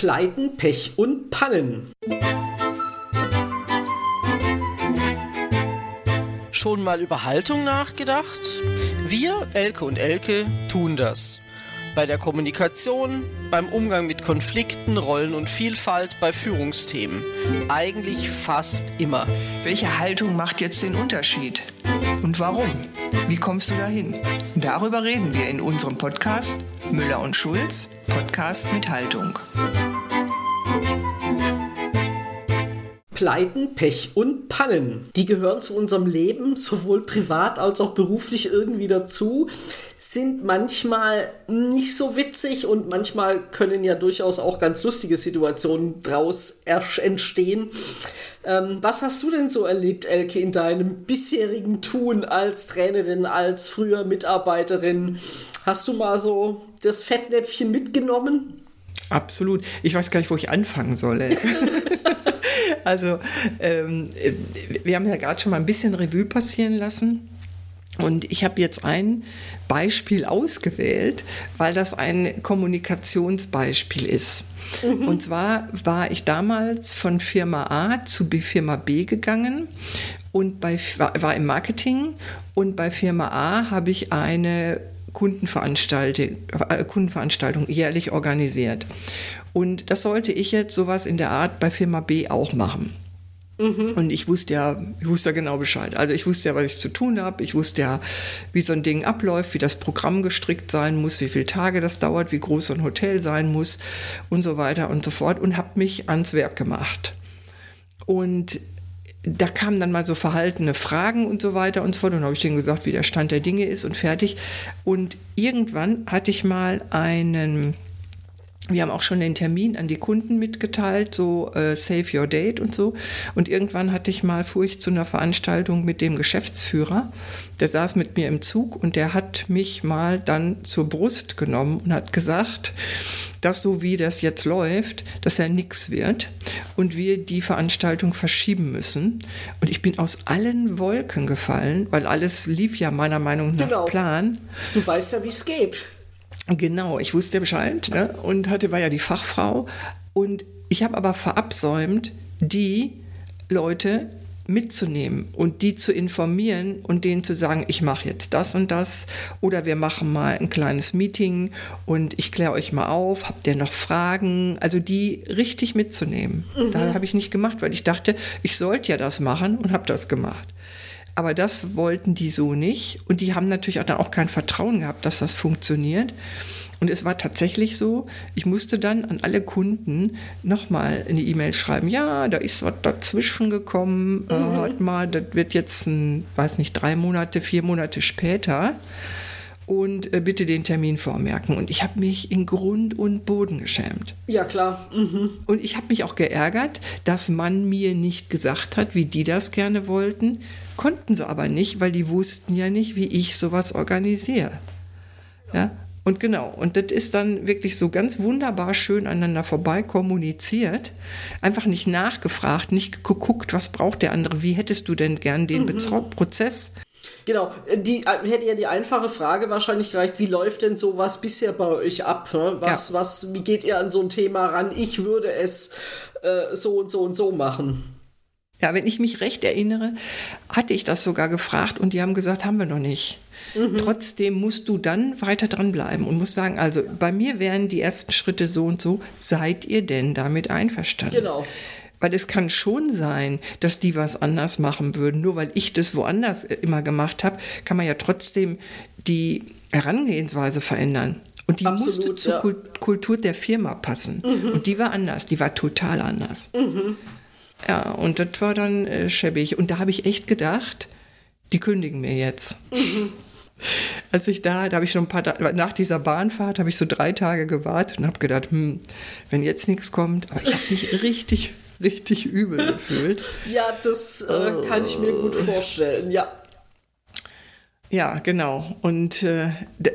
Pleiten, Pech und Pannen. Schon mal über Haltung nachgedacht? Wir, Elke und Elke, tun das. Bei der Kommunikation, beim Umgang mit Konflikten, Rollen und Vielfalt, bei Führungsthemen. Eigentlich fast immer. Welche Haltung macht jetzt den Unterschied? Und warum? Wie kommst du dahin? Darüber reden wir in unserem Podcast Müller und Schulz, Podcast mit Haltung. Pleiten, Pech und Pannen. Die gehören zu unserem Leben, sowohl privat als auch beruflich irgendwie dazu, sind manchmal nicht so witzig und manchmal können ja durchaus auch ganz lustige Situationen draus entstehen. Ähm, was hast du denn so erlebt, Elke, in deinem bisherigen Tun als Trainerin, als früher Mitarbeiterin? Hast du mal so das Fettnäpfchen mitgenommen? Absolut. Ich weiß gar nicht, wo ich anfangen soll. also, ähm, wir haben ja gerade schon mal ein bisschen Revue passieren lassen. Und ich habe jetzt ein Beispiel ausgewählt, weil das ein Kommunikationsbeispiel ist. Mhm. Und zwar war ich damals von Firma A zu Firma B gegangen und bei, war im Marketing und bei Firma A habe ich eine Kundenveranstaltung, äh, Kundenveranstaltung jährlich organisiert. Und das sollte ich jetzt sowas in der Art bei Firma B auch machen. Mhm. Und ich wusste ja, ich wusste ja genau Bescheid. Also ich wusste ja, was ich zu tun habe. Ich wusste ja, wie so ein Ding abläuft, wie das Programm gestrickt sein muss, wie viele Tage das dauert, wie groß so ein Hotel sein muss und so weiter und so fort und habe mich ans Werk gemacht. Und da kamen dann mal so verhaltene Fragen und so weiter und so fort. Und habe ich denen gesagt, wie der Stand der Dinge ist und fertig. Und irgendwann hatte ich mal einen wir haben auch schon den Termin an die Kunden mitgeteilt, so äh, Save Your Date und so. Und irgendwann hatte ich mal, fuhr ich zu einer Veranstaltung mit dem Geschäftsführer. Der saß mit mir im Zug und der hat mich mal dann zur Brust genommen und hat gesagt, dass so wie das jetzt läuft, dass er nichts wird und wir die Veranstaltung verschieben müssen. Und ich bin aus allen Wolken gefallen, weil alles lief ja meiner Meinung nach genau. Plan. Du weißt ja, wie es geht. Genau, ich wusste Bescheid ne? und hatte, war ja die Fachfrau. Und ich habe aber verabsäumt, die Leute mitzunehmen und die zu informieren und denen zu sagen, ich mache jetzt das und das oder wir machen mal ein kleines Meeting und ich kläre euch mal auf, habt ihr noch Fragen? Also die richtig mitzunehmen. Mhm. Da habe ich nicht gemacht, weil ich dachte, ich sollte ja das machen und habe das gemacht. Aber das wollten die so nicht. Und die haben natürlich auch dann auch kein Vertrauen gehabt, dass das funktioniert. Und es war tatsächlich so, ich musste dann an alle Kunden nochmal eine E-Mail schreiben, ja, da ist was dazwischen gekommen, äh, mhm. äh, mal, das wird jetzt, ein, weiß nicht, drei Monate, vier Monate später und äh, bitte den Termin vormerken. Und ich habe mich in Grund und Boden geschämt. Ja, klar. Mhm. Und ich habe mich auch geärgert, dass man mir nicht gesagt hat, wie die das gerne wollten. Konnten sie aber nicht, weil die wussten ja nicht, wie ich sowas organisiere. Ja, und genau, und das ist dann wirklich so ganz wunderbar schön aneinander vorbei kommuniziert. Einfach nicht nachgefragt, nicht geguckt, was braucht der andere, wie hättest du denn gern den mhm. Prozess? Genau, die hätte ja die einfache Frage wahrscheinlich gereicht, wie läuft denn sowas bisher bei euch ab? Ne? Was, ja. was, wie geht ihr an so ein Thema ran? Ich würde es äh, so und so und so machen. Ja, wenn ich mich recht erinnere, hatte ich das sogar gefragt und die haben gesagt, haben wir noch nicht. Mhm. Trotzdem musst du dann weiter dranbleiben und musst sagen, also bei mir wären die ersten Schritte so und so. Seid ihr denn damit einverstanden? Genau. Weil es kann schon sein, dass die was anders machen würden. Nur weil ich das woanders immer gemacht habe, kann man ja trotzdem die Herangehensweise verändern. Und die Absolut, musste zur ja. Kultur der Firma passen. Mhm. Und die war anders, die war total anders. Mhm. Ja, und das war dann äh, schäbig. Und da habe ich echt gedacht, die kündigen mir jetzt. Mhm. Als ich da, da habe ich schon ein paar nach dieser Bahnfahrt habe ich so drei Tage gewartet und habe gedacht, hm, wenn jetzt nichts kommt, aber ich habe mich richtig richtig übel gefühlt. Ja, das äh, kann ich mir gut vorstellen, ja. Ja, genau. Und äh,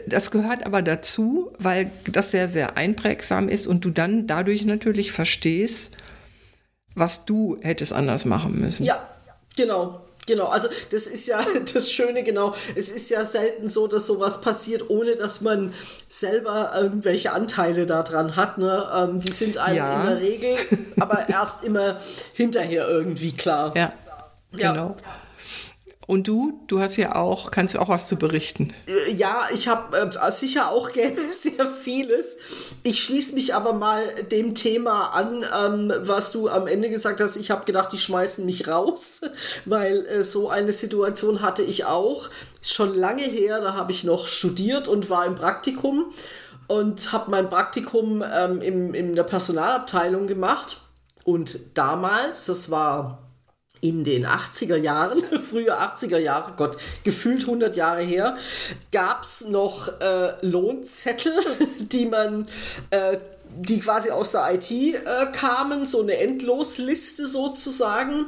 das gehört aber dazu, weil das sehr, sehr einprägsam ist und du dann dadurch natürlich verstehst, was du hättest anders machen müssen. Ja, genau. Genau, also das ist ja das Schöne, genau. Es ist ja selten so, dass sowas passiert, ohne dass man selber irgendwelche Anteile daran hat. Ne? Ähm, die sind einem Ja. in der Regel, aber erst immer hinterher irgendwie klar. Ja, Ja. Und du, du hast ja auch, kannst du auch was zu berichten. Äh, Ja, ich habe äh, sicher auch gerne sehr vieles. Ich schließe mich aber mal dem Thema an, ähm, was du am Ende gesagt hast. Ich habe gedacht, die schmeißen mich raus, weil äh, so eine Situation hatte ich auch. Ist schon lange her, da habe ich noch studiert und war im Praktikum und habe mein Praktikum ähm, im, in der Personalabteilung gemacht. Und damals, das war in den 80er Jahren, frühe 80er Jahre, Gott, gefühlt 100 Jahre her, gab es noch äh, Lohnzettel, die man, äh, die quasi aus der IT äh, kamen, so eine Endlosliste sozusagen.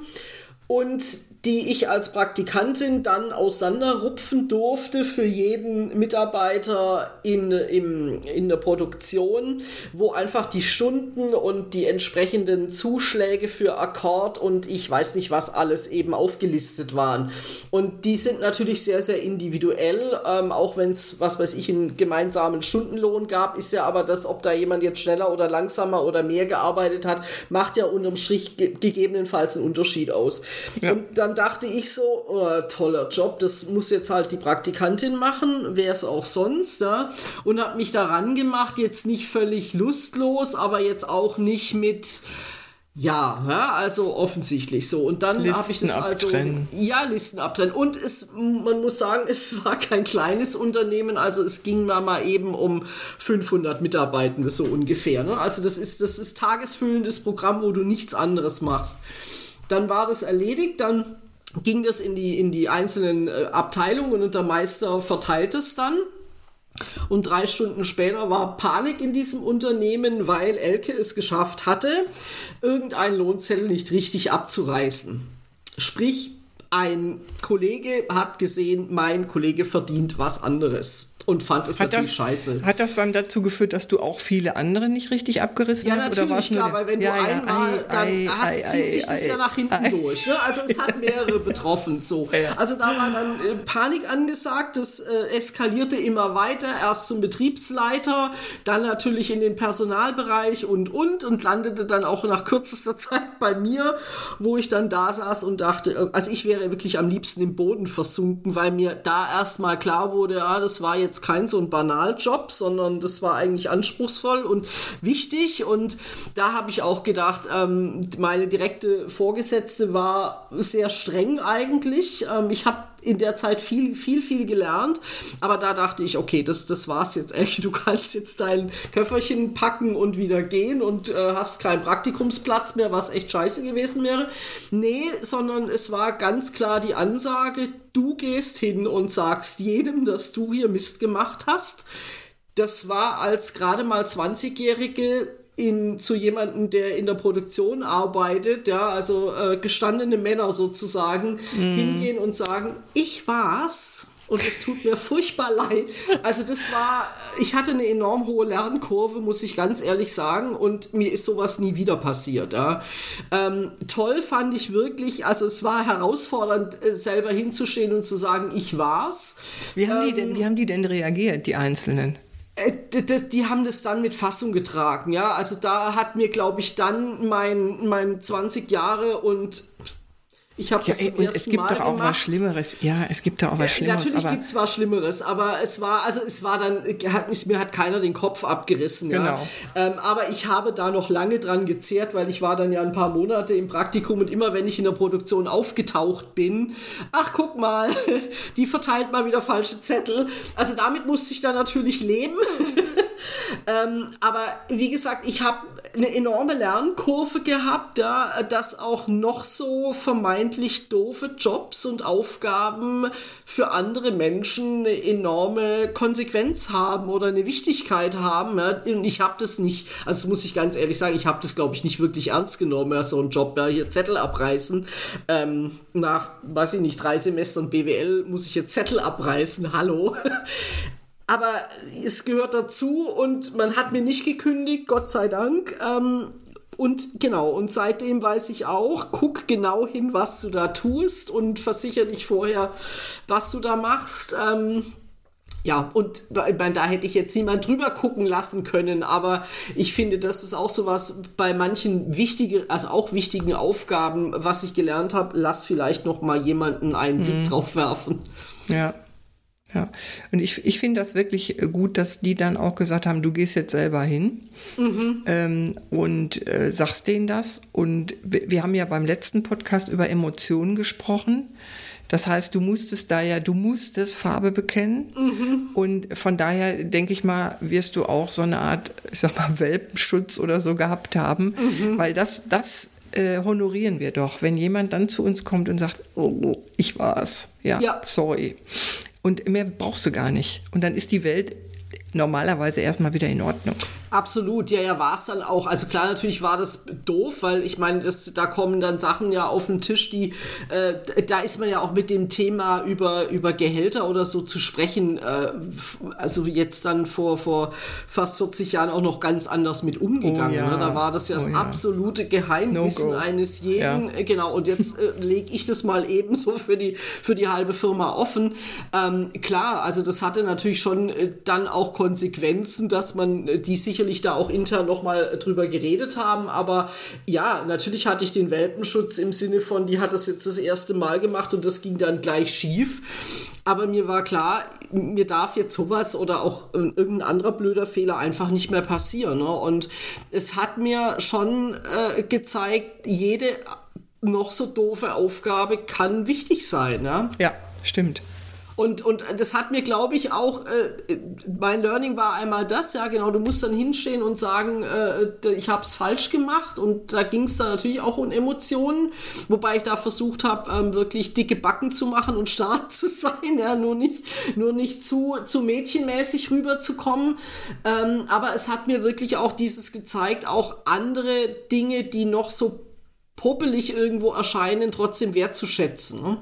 Und die ich als Praktikantin dann auseinanderrupfen durfte für jeden Mitarbeiter in, im, in der Produktion, wo einfach die Stunden und die entsprechenden Zuschläge für Akkord und ich weiß nicht was alles eben aufgelistet waren. Und die sind natürlich sehr, sehr individuell, ähm, auch wenn es, was weiß ich, einen gemeinsamen Stundenlohn gab, ist ja aber das, ob da jemand jetzt schneller oder langsamer oder mehr gearbeitet hat, macht ja unterm Strich ge gegebenenfalls einen Unterschied aus. Ja. Und dann dachte ich so, oh, toller Job, das muss jetzt halt die Praktikantin machen, wer es auch sonst, ja? und habe mich daran gemacht, jetzt nicht völlig lustlos, aber jetzt auch nicht mit ja, ja, also offensichtlich so. Und dann habe ich das also. abtrennen. Ja, Listen abtrennen. Und es, man muss sagen, es war kein kleines Unternehmen, also es ging mal, mal eben um 500 Mitarbeitende so ungefähr. Ne? Also das ist, das ist tagesfüllendes Programm, wo du nichts anderes machst. Dann war das erledigt, dann ging das in die, in die einzelnen äh, Abteilungen und der Meister verteilt es dann. Und drei Stunden später war Panik in diesem Unternehmen, weil Elke es geschafft hatte, irgendeinen Lohnzettel nicht richtig abzureißen. Sprich, ein Kollege hat gesehen, mein Kollege verdient was anderes und fand es Hat natürlich das, scheiße. hat das dann dazu geführt, dass du auch viele andere nicht richtig abgerissen Ja, hast? oder natürlich, war's nur klar, weil wenn Ja, du ja, einmal, ei, dann ei, hast, ei, zieht sich das ja nach hinten durch. Ne? Also es hat mehrere betroffen. So. Also da war dann äh, Panik angesagt, das äh, eskalierte immer weiter, erst zum Betriebsleiter, dann natürlich in den Personalbereich und und und landete dann auch nach kürzester Zeit bei mir, wo ich dann da saß und dachte, äh, also ich wäre wirklich am liebsten im Boden versunken, weil mir da erstmal klar wurde, ja, das war jetzt kein so ein Banaljob, sondern das war eigentlich anspruchsvoll und wichtig. Und da habe ich auch gedacht, ähm, meine direkte Vorgesetzte war sehr streng eigentlich. Ähm, ich habe in der Zeit viel, viel, viel gelernt. Aber da dachte ich, okay, das, das war's jetzt, Elke. Du kannst jetzt dein Köfferchen packen und wieder gehen und äh, hast keinen Praktikumsplatz mehr, was echt scheiße gewesen wäre. Nee, sondern es war ganz klar die Ansage, du gehst hin und sagst jedem, dass du hier Mist gemacht hast. Das war als gerade mal 20-Jährige in, zu jemandem, der in der Produktion arbeitet, ja, also äh, gestandene Männer sozusagen, hingehen und sagen, ich war's. Und es tut mir furchtbar leid. Also das war, ich hatte eine enorm hohe Lernkurve, muss ich ganz ehrlich sagen. Und mir ist sowas nie wieder passiert. Ja. Ähm, toll fand ich wirklich, also es war herausfordernd, äh, selber hinzustehen und zu sagen, ich war's. Wie haben, die denn, wie haben die denn reagiert, die Einzelnen? Äh, das, die haben das dann mit Fassung getragen, ja. Also da hat mir, glaube ich, dann mein, mein 20 Jahre und ich habe Ja, das zum und ersten es gibt Mal doch auch gemacht. was Schlimmeres. Ja, es gibt doch auch was Schlimmeres. Natürlich gibt es was Schlimmeres, aber es war, also es war dann, hat, mich- mir hat keiner den Kopf abgerissen. Ja. Genau. Ähm, aber ich habe da noch lange dran gezehrt, weil ich war dann ja ein paar Monate im Praktikum und immer wenn ich in der Produktion aufgetaucht bin, ach guck mal, die verteilt mal wieder falsche Zettel. Also damit musste ich dann natürlich leben. Ähm, aber wie gesagt, ich habe eine enorme Lernkurve gehabt, ja, dass auch noch so vermeintlich doofe Jobs und Aufgaben für andere Menschen eine enorme Konsequenz haben oder eine Wichtigkeit haben. Ja. Und ich habe das nicht, also muss ich ganz ehrlich sagen, ich habe das, glaube ich, nicht wirklich ernst genommen, ja, so ein Job, ja, hier Zettel abreißen. Ähm, nach, weiß ich nicht, drei Semestern BWL muss ich jetzt Zettel abreißen, hallo. Aber es gehört dazu und man hat mir nicht gekündigt, Gott sei Dank. Ähm, und genau, und seitdem weiß ich auch, guck genau hin, was du da tust und versichere dich vorher, was du da machst. Ähm, ja, und meine, da hätte ich jetzt niemand drüber gucken lassen können, aber ich finde, das ist auch sowas bei manchen wichtigen, also auch wichtigen Aufgaben, was ich gelernt habe, lass vielleicht noch mal jemanden einen Blick mhm. drauf werfen. Ja. Ja, und ich, ich finde das wirklich gut, dass die dann auch gesagt haben, du gehst jetzt selber hin mhm. ähm, und äh, sagst denen das. Und wir, wir haben ja beim letzten Podcast über Emotionen gesprochen. Das heißt, du musstest da ja, du musstest Farbe bekennen. Mhm. Und von daher denke ich mal, wirst du auch so eine Art, ich sag mal, Welpenschutz oder so gehabt haben. Mhm. Weil das, das äh, honorieren wir doch, wenn jemand dann zu uns kommt und sagt, oh, ich war's. Ja, ja, sorry. Und mehr brauchst du gar nicht. Und dann ist die Welt normalerweise erstmal wieder in Ordnung. Absolut, ja, ja, war es dann auch. Also klar, natürlich war das doof, weil ich meine, da kommen dann Sachen ja auf den Tisch, die, äh, da ist man ja auch mit dem Thema über, über Gehälter oder so zu sprechen, äh, also jetzt dann vor, vor fast 40 Jahren auch noch ganz anders mit umgegangen. Oh, ja. ne? Da war das ja das oh, ja. absolute Geheimwissen no eines jeden. Ja. Äh, genau, und jetzt äh, lege ich das mal ebenso für die, für die halbe Firma offen. Ähm, klar, also das hatte natürlich schon äh, dann auch Konsequenzen, dass man äh, die sich sicherlich da auch intern nochmal drüber geredet haben. Aber ja, natürlich hatte ich den Welpenschutz im Sinne von, die hat das jetzt das erste Mal gemacht und das ging dann gleich schief. Aber mir war klar, mir darf jetzt sowas oder auch irgendein anderer blöder Fehler einfach nicht mehr passieren. Ne? Und es hat mir schon äh, gezeigt, jede noch so doofe Aufgabe kann wichtig sein. Ne? Ja, stimmt. Und, und das hat mir, glaube ich, auch, äh, mein Learning war einmal das, ja genau, du musst dann hinstehen und sagen, äh, ich habe es falsch gemacht. Und da ging es dann natürlich auch um Emotionen, wobei ich da versucht habe, ähm, wirklich dicke Backen zu machen und stark zu sein, ja, nur nicht, nur nicht zu, zu mädchenmäßig rüberzukommen. Ähm, aber es hat mir wirklich auch dieses gezeigt, auch andere Dinge, die noch so popelig irgendwo erscheinen, trotzdem wertzuschätzen.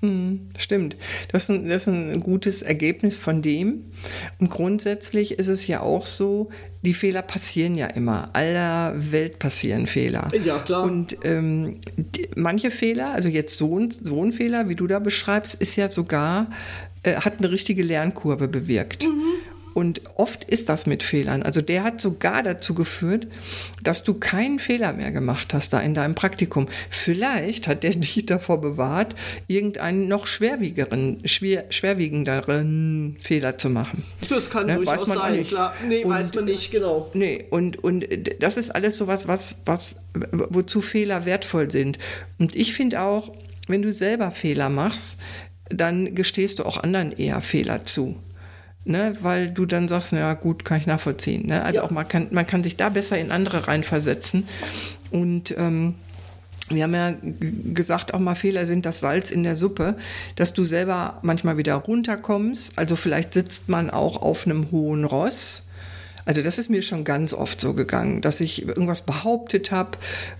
Hm, stimmt. Das ist, ein, das ist ein gutes Ergebnis von dem. Und grundsätzlich ist es ja auch so, die Fehler passieren ja immer. Aller Welt passieren Fehler. Ja, klar. Und ähm, die, manche Fehler, also jetzt so ein, so ein Fehler, wie du da beschreibst, ist ja sogar, äh, hat eine richtige Lernkurve bewirkt. Mhm. Und oft ist das mit Fehlern. Also der hat sogar dazu geführt, dass du keinen Fehler mehr gemacht hast da in deinem Praktikum. Vielleicht hat der dich davor bewahrt, irgendeinen noch schwerwiegeren, schwer, schwerwiegenderen Fehler zu machen. Das kann ne? durchaus sein, klar. Nee, und, weiß man nicht, genau. Nee, und, und das ist alles sowas, was, was, wozu Fehler wertvoll sind. Und ich finde auch, wenn du selber Fehler machst, dann gestehst du auch anderen eher Fehler zu ne, weil du dann sagst, na gut, kann ich nachvollziehen. Ne? Also ja. auch man kann, man kann sich da besser in andere reinversetzen. Und ähm, wir haben ja gesagt, auch mal Fehler sind das Salz in der Suppe, dass du selber manchmal wieder runterkommst. Also vielleicht sitzt man auch auf einem hohen Ross. Also das ist mir schon ganz oft so gegangen, dass ich irgendwas behauptet habe,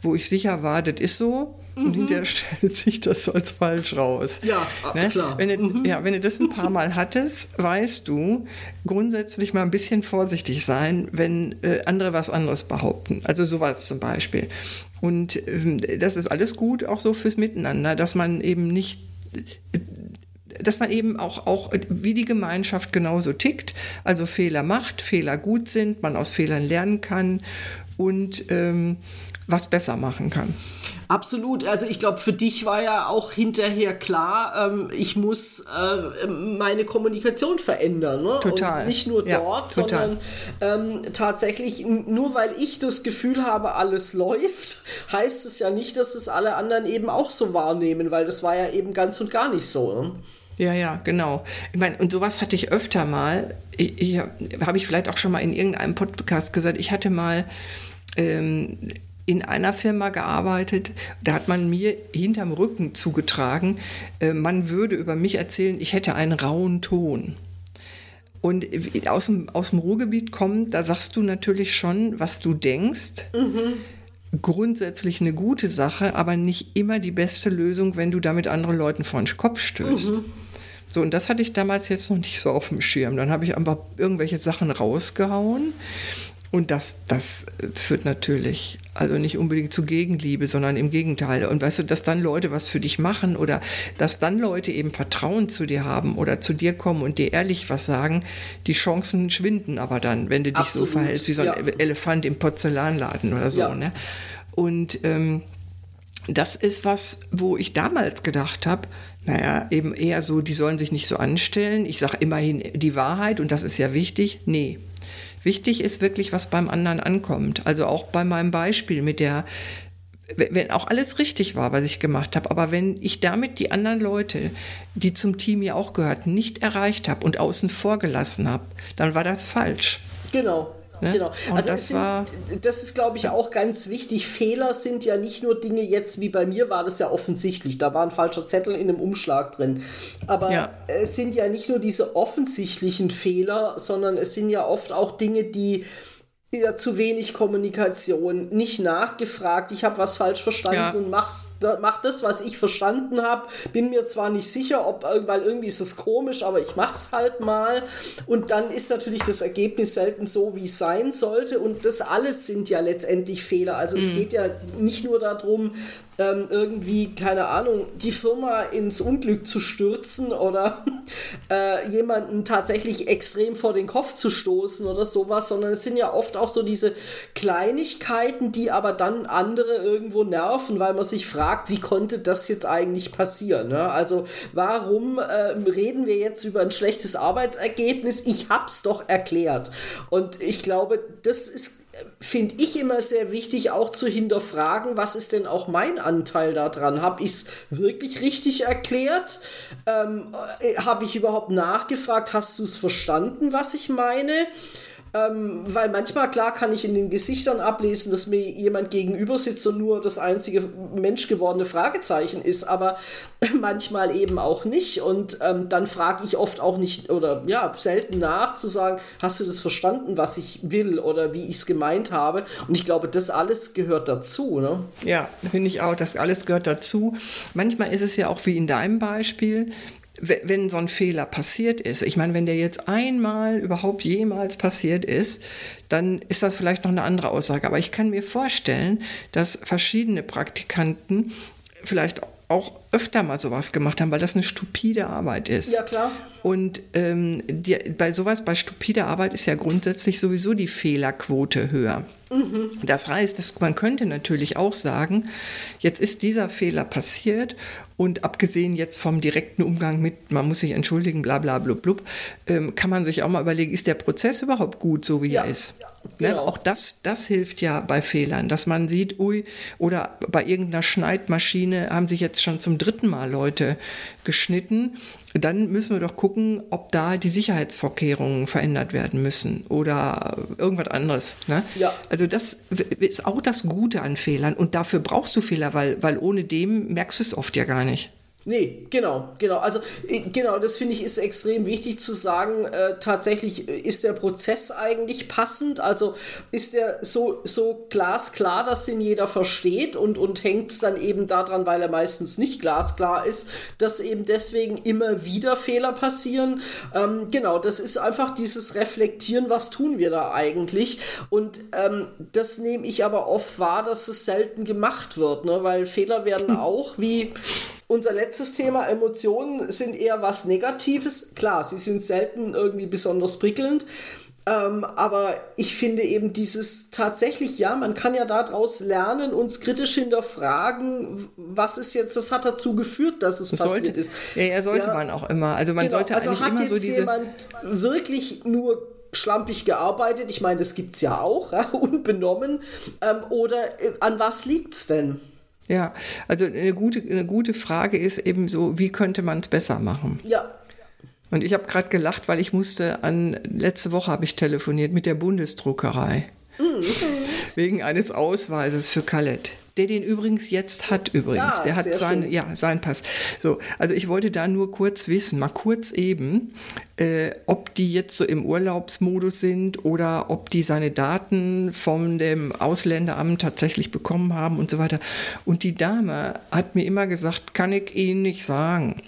wo ich sicher war, das ist so und hinterher stellt sich das als falsch raus. Ja, ne? klar. Wenn du, mhm. ja, wenn du das ein paar Mal hattest, weißt du, grundsätzlich mal ein bisschen vorsichtig sein, wenn äh, andere was anderes behaupten. Also sowas zum Beispiel. Und äh, das ist alles gut, auch so fürs Miteinander, dass man eben nicht dass man eben auch, auch wie die Gemeinschaft genauso tickt, also Fehler macht, Fehler gut sind, man aus Fehlern lernen kann und ähm, was besser machen kann. Absolut. Also ich glaube, für dich war ja auch hinterher klar, ähm, ich muss äh, meine Kommunikation verändern. Ne? Total. Und nicht nur ja, dort, total. sondern ähm, tatsächlich, nur weil ich das Gefühl habe, alles läuft, heißt es ja nicht, dass es alle anderen eben auch so wahrnehmen, weil das war ja eben ganz und gar nicht so. Ne? Ja, ja, genau. Ich meine, und sowas hatte ich öfter mal. Ich, ich habe ich vielleicht auch schon mal in irgendeinem Podcast gesagt. Ich hatte mal ähm, in einer Firma gearbeitet, da hat man mir hinterm Rücken zugetragen, äh, man würde über mich erzählen, ich hätte einen rauen Ton. Und aus dem, aus dem Ruhrgebiet kommt, da sagst du natürlich schon, was du denkst. Mhm. Grundsätzlich eine gute Sache, aber nicht immer die beste Lösung, wenn du damit andere Leuten vor den Kopf stößt. Mhm. So, und das hatte ich damals jetzt noch nicht so auf dem Schirm. Dann habe ich einfach irgendwelche Sachen rausgehauen Und das, das führt natürlich also nicht unbedingt zu Gegenliebe, sondern im Gegenteil. Und weißt du, dass dann Leute was für dich machen oder dass dann Leute eben Vertrauen zu dir haben oder zu dir kommen und dir ehrlich was sagen, die Chancen schwinden aber dann, wenn du dich Absolut. so verhältst wie so ein ja. Elefant im Porzellanladen oder so. Ja. Ne? Und ähm, das ist was, wo ich damals gedacht habe, naja, eben eher so, die sollen sich nicht so anstellen. Ich sage immerhin die Wahrheit und das ist ja wichtig. Nee, Wichtig ist wirklich, was beim anderen ankommt. Also auch bei meinem Beispiel mit der, wenn auch alles richtig war, was ich gemacht habe, aber wenn ich damit die anderen Leute, die zum Team ja auch gehörten, nicht erreicht habe und außen vor gelassen habe, dann war das falsch. Genau. Ne? Genau. also das, sind, das ist, glaube ich, auch ganz wichtig. Fehler sind ja nicht nur Dinge jetzt, wie bei mir war das ja offensichtlich. Da war ein falscher Zettel in einem Umschlag drin. Aber ja. es sind ja nicht nur diese offensichtlichen Fehler, sondern es sind ja oft auch Dinge, die ja, zu wenig Kommunikation, nicht nachgefragt, ich habe was falsch verstanden ja. und mach's, mach das, was ich verstanden habe. Bin mir zwar nicht sicher, ob, weil irgendwie ist es komisch, aber ich mach's halt mal. Und dann ist natürlich das Ergebnis selten so, wie es sein sollte. Und das alles sind ja letztendlich Fehler. Also mhm. es geht ja nicht nur darum, ähm, irgendwie, keine Ahnung, die Firma ins Unglück zu stürzen oder äh, jemanden tatsächlich extrem vor den Kopf zu stoßen oder sowas, sondern es sind ja oft auch so diese Kleinigkeiten, die aber dann andere irgendwo nerven, weil man sich fragt, wie konnte das jetzt eigentlich passieren? Ne? Also warum äh, reden wir jetzt über ein schlechtes Arbeitsergebnis? Ich hab's doch erklärt. Und ich glaube, das ist finde ich immer sehr wichtig, auch zu hinterfragen, was ist denn auch mein Anteil daran? Habe ich es wirklich richtig erklärt? Ähm, äh, Habe ich überhaupt nachgefragt? Hast du es verstanden, was ich meine? Ähm, weil manchmal, klar, kann ich in den Gesichtern ablesen, dass mir jemand gegenüber sitzt und nur das einzige menschgewordene Fragezeichen ist, aber manchmal eben auch nicht. Und ähm, dann frage ich oft auch nicht oder ja, selten nach, zu sagen, hast du das verstanden, was ich will oder wie ich es gemeint habe? Und ich glaube, das alles gehört dazu. Ne? Ja, finde ich auch, das alles gehört dazu. Manchmal ist es ja auch wie in deinem Beispiel, wenn so ein Fehler passiert ist, ich meine, wenn der jetzt einmal überhaupt jemals passiert ist, dann ist das vielleicht noch eine andere Aussage. Aber ich kann mir vorstellen, dass verschiedene Praktikanten vielleicht auch öfter mal sowas gemacht haben, weil das eine stupide Arbeit ist. Ja, klar. Und ähm, die, bei sowas, bei stupider Arbeit ist ja grundsätzlich sowieso die Fehlerquote höher. Mhm. Das heißt, dass man könnte natürlich auch sagen, jetzt ist dieser Fehler passiert und abgesehen jetzt vom direkten Umgang mit, man muss sich entschuldigen, bla bla blub blub, ähm, kann man sich auch mal überlegen, ist der Prozess überhaupt gut, so wie ja, er ist? Ja, ne? genau. ne? Auch das, das hilft ja bei Fehlern, dass man sieht, ui, oder bei irgendeiner Schneidmaschine haben sich jetzt schon zum dritten Mal Leute geschnitten dann müssen wir doch gucken, ob da die Sicherheitsvorkehrungen verändert werden müssen oder irgendwas anderes. Ne? Ja. Also das ist auch das Gute an Fehlern und dafür brauchst du Fehler, weil, weil ohne dem merkst du es oft ja gar nicht. Nee, genau, genau. Also äh, genau, das finde ich ist extrem wichtig zu sagen. Äh, tatsächlich ist der Prozess eigentlich passend. Also ist der so, so glasklar, dass ihn jeder versteht und, und hängt es dann eben daran, weil er meistens nicht glasklar ist, dass eben deswegen immer wieder Fehler passieren. Ähm, genau, das ist einfach dieses Reflektieren, was tun wir da eigentlich. Und ähm, das nehme ich aber oft wahr, dass es selten gemacht wird, ne? weil Fehler werden auch wie unser letztes Thema, Emotionen sind eher was Negatives. Klar, sie sind selten irgendwie besonders prickelnd. Ähm, aber ich finde eben dieses tatsächlich, ja, man kann ja daraus lernen, uns kritisch hinterfragen, was ist jetzt, was hat dazu geführt, dass es das passiert sollte, ist. Ja, ja, sollte ja, man auch immer. Also man genau, sollte also eigentlich immer so diese... jemand wirklich nur schlampig gearbeitet? Ich meine, das gibt es ja auch, ja, unbenommen. Ähm, oder äh, an was liegt es denn? Ja, also eine gute, eine gute Frage ist eben so, wie könnte man es besser machen? Ja. Und ich habe gerade gelacht, weil ich musste an, letzte Woche habe ich telefoniert mit der Bundesdruckerei. Mhm. Wegen eines Ausweises für Kalett der den übrigens jetzt hat übrigens. Ja, der hat seinen, ja, seinen Pass. So, also ich wollte da nur kurz wissen, mal kurz eben, äh, ob die jetzt so im Urlaubsmodus sind oder ob die seine Daten von dem Ausländeramt tatsächlich bekommen haben und so weiter. Und die Dame hat mir immer gesagt, kann ich Ihnen nicht sagen.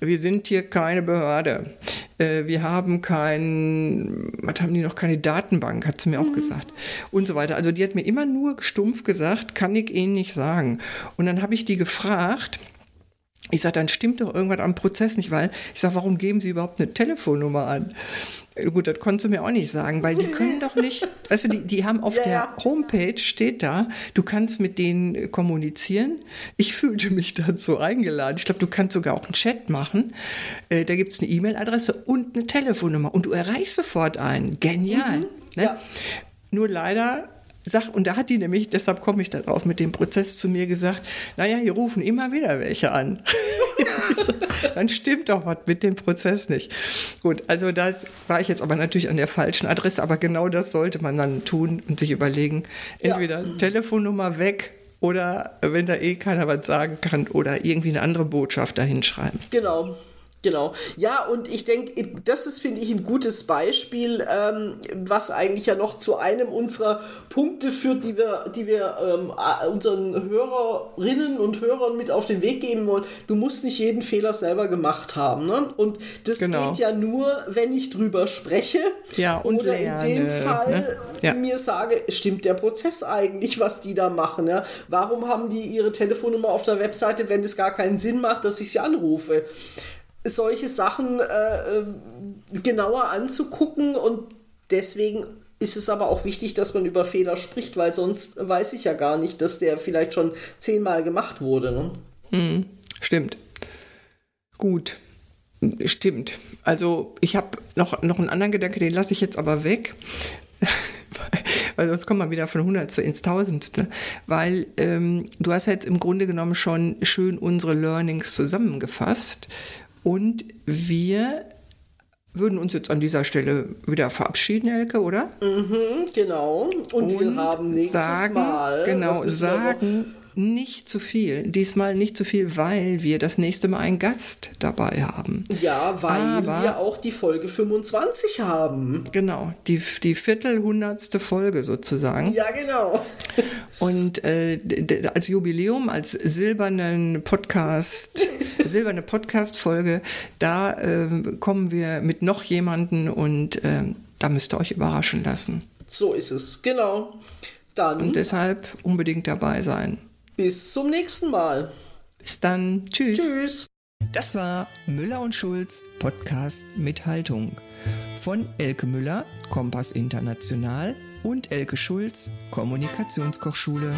Wir sind hier keine Behörde. Äh, wir haben kein, was haben die noch, keine Datenbank, hat sie mir auch gesagt. Und so weiter. Also die hat mir immer nur stumpf gesagt, kann ich Ihnen nicht sagen. Und dann habe ich die gefragt, ich sage, dann stimmt doch irgendwas am Prozess nicht, weil ich sage, warum geben Sie überhaupt eine Telefonnummer an? Gut, das konntest du mir auch nicht sagen, weil die können doch nicht, du, die, die haben auf Ja, der. Homepage steht da, du kannst mit denen kommunizieren. Ich fühlte mich dazu eingeladen. Ich glaube, du kannst sogar auch einen Chat machen. Äh, da gibt es eine E-Mail-Adresse und eine Telefonnummer und du erreichst sofort einen. Genial. Ne? Ja. Nur leider. Sag, und da hat die nämlich, deshalb komme ich darauf, mit dem Prozess zu mir gesagt, naja, hier rufen immer wieder welche an. Dann stimmt doch was mit dem Prozess nicht. Gut, also da war ich jetzt aber natürlich an der falschen Adresse, aber genau das sollte man dann tun und sich überlegen, entweder Telefonnummer weg oder wenn da eh keiner was sagen kann oder irgendwie eine andere Botschaft dahin schreiben. Genau. Genau. Ja, und ich denke, das ist, finde ich, ein gutes Beispiel, ähm, was eigentlich ja noch zu einem unserer Punkte führt, die wir, die wir ähm, unseren Hörerinnen und Hörern mit auf den Weg geben wollen. Du musst nicht jeden Fehler selber gemacht haben. Ne? Und das Genau. geht ja nur, wenn ich drüber spreche. Ja, und oder in dem lerne, Fall ne? Ja. mir sage, stimmt der Prozess eigentlich, was die da machen? Ja? Warum haben die ihre Telefonnummer auf der Webseite, wenn es gar keinen Sinn macht, dass ich sie anrufe? Solche Sachen äh, äh, genauer anzugucken und deswegen ist es aber auch wichtig, dass man über Fehler spricht, weil sonst weiß ich ja gar nicht, dass der vielleicht schon zehnmal gemacht wurde. Ne? Stimmt. Gut. Stimmt. Also ich habe noch, noch einen anderen Gedanke, den lasse ich jetzt aber weg. Weil sonst kommen wir wieder von Hundertste ins Tausendste. Weil ähm, du hast jetzt im Grunde genommen schon schön unsere Learnings zusammengefasst. Und wir würden uns jetzt an dieser Stelle wieder verabschieden, Elke, oder? Genau. Und, wir haben nächstes sagen, Mal. Genau, sagen nicht zu viel. Diesmal nicht zu viel, weil wir das nächste Mal einen Gast dabei haben. Ja, weil Aber- wir auch die Folge 25 haben. Genau, die, die viertelhundertste Folge sozusagen. Ja, genau. Und äh, als Jubiläum, als silbernen Podcast, silberne Podcast-Folge, da ähm, kommen wir mit noch jemanden und ähm, da müsst ihr euch überraschen lassen. So ist es. Genau. Dann Und deshalb unbedingt dabei sein. Bis zum nächsten Mal. Bis dann. Tschüss. Tschüss. Das war Müller und Schulz Podcast mit Haltung. Von Elke Müller, Kompass International und Elke Schulz, Kommunikationskochschule.